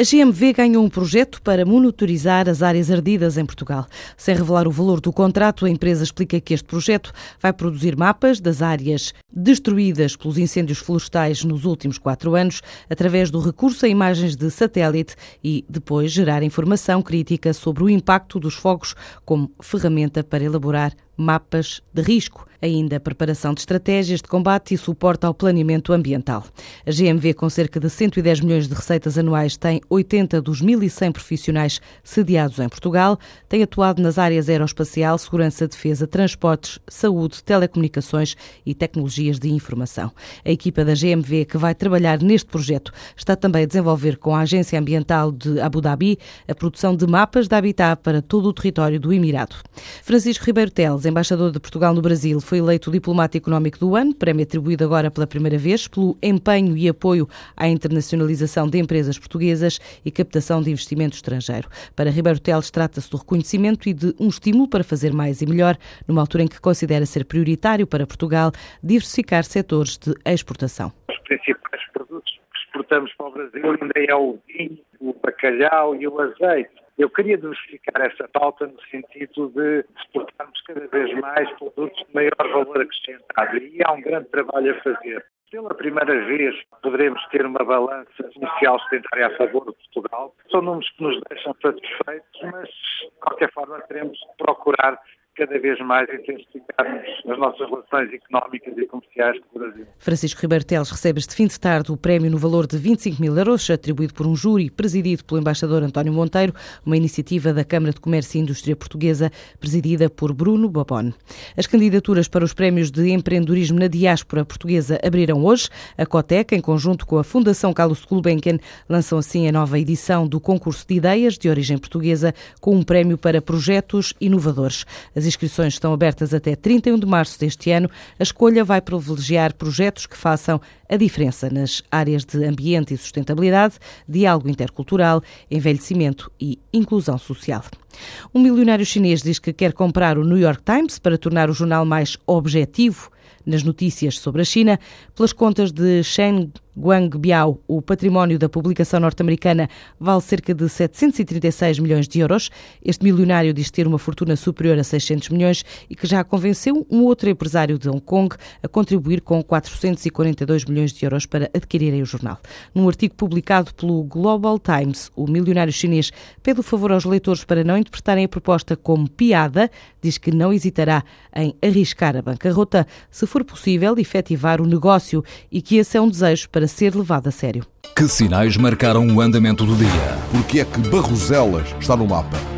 A GMV ganhou um projeto para monitorizar as áreas ardidas em Portugal. Sem revelar o valor do contrato, a empresa explica que este projeto vai produzir mapas das áreas destruídas pelos incêndios florestais nos últimos quatro anos, através do recurso a imagens de satélite e depois gerar informação crítica sobre o impacto dos fogos como ferramenta para elaborar mapas de risco, ainda preparação de estratégias de combate e suporte ao planeamento ambiental. A GMV, com cerca de 110 milhões de receitas anuais, tem 80 dos 1.100 profissionais sediados em Portugal, tem atuado nas áreas aeroespacial, segurança, defesa, transportes, saúde, telecomunicações e tecnologias de informação. A equipa da GMV que vai trabalhar neste projeto está também a desenvolver com a Agência Ambiental de Abu Dhabi a produção de mapas de habitat para todo o território do Emirado. Francisco Ribeiro Teles, embaixador de Portugal no Brasil, foi eleito Diplomático Económico do Ano, prémio atribuído agora pela primeira vez pelo empenho e apoio à internacionalização de empresas portuguesas e captação de investimento estrangeiro. Para Ribeiro Teles, trata-se do reconhecimento e de um estímulo para fazer mais e melhor, numa altura em que considera ser prioritário para Portugal diversificar setores de exportação. Os principais produtos que exportamos para o Brasil ainda é o vinho, o bacalhau e o azeite. Eu queria diversificar essa pauta no sentido de exportarmos cada vez mais produtos de maior valor acrescentado. E há um grande trabalho a fazer. Pela primeira vez poderemos ter uma balança inicial sedentária a favor de Portugal. São números que nos deixam satisfeitos, mas de qualquer forma teremos que procurar cada vez mais intensificarmos as nossas relações económicas e comerciais com o Brasil. Francisco Ribeiro Teles recebe este fim de tarde o prémio no valor de 25 mil euros, atribuído por um júri presidido pelo embaixador António Monteiro, uma iniciativa da Câmara de Comércio e Indústria Portuguesa, presidida por Bruno Babone. As candidaturas para os prémios de empreendedorismo na diáspora portuguesa abriram hoje. A Cotec, em conjunto com a Fundação Carlos Gulbenkian, lançam assim a nova edição do concurso de ideias de origem portuguesa, com um prémio para projetos inovadores. As inscrições estão abertas até 31 de março deste ano. A escolha vai privilegiar projetos que façam a diferença nas áreas de ambiente e sustentabilidade, diálogo intercultural, envelhecimento e inclusão social. Um milionário chinês diz que quer comprar o New York Times para tornar o jornal mais objetivo nas notícias sobre a China. Pelas contas de Shen Guangbiao, o património da publicação norte-americana vale cerca de 736 milhões de euros. Este milionário diz ter uma fortuna superior a 600 milhões e que já convenceu um outro empresário de Hong Kong a contribuir com 442 milhões de euros para adquirirem o jornal. Num artigo publicado pelo Global Times, o milionário chinês pede o favor aos leitores para não interpretarem a proposta como piada, diz que não hesitará em arriscar a bancarrota se for possível efetivar o negócio e que esse é um desejo para ser levado a sério. Que sinais marcaram o andamento do dia? Porque é que Barroselas está no mapa?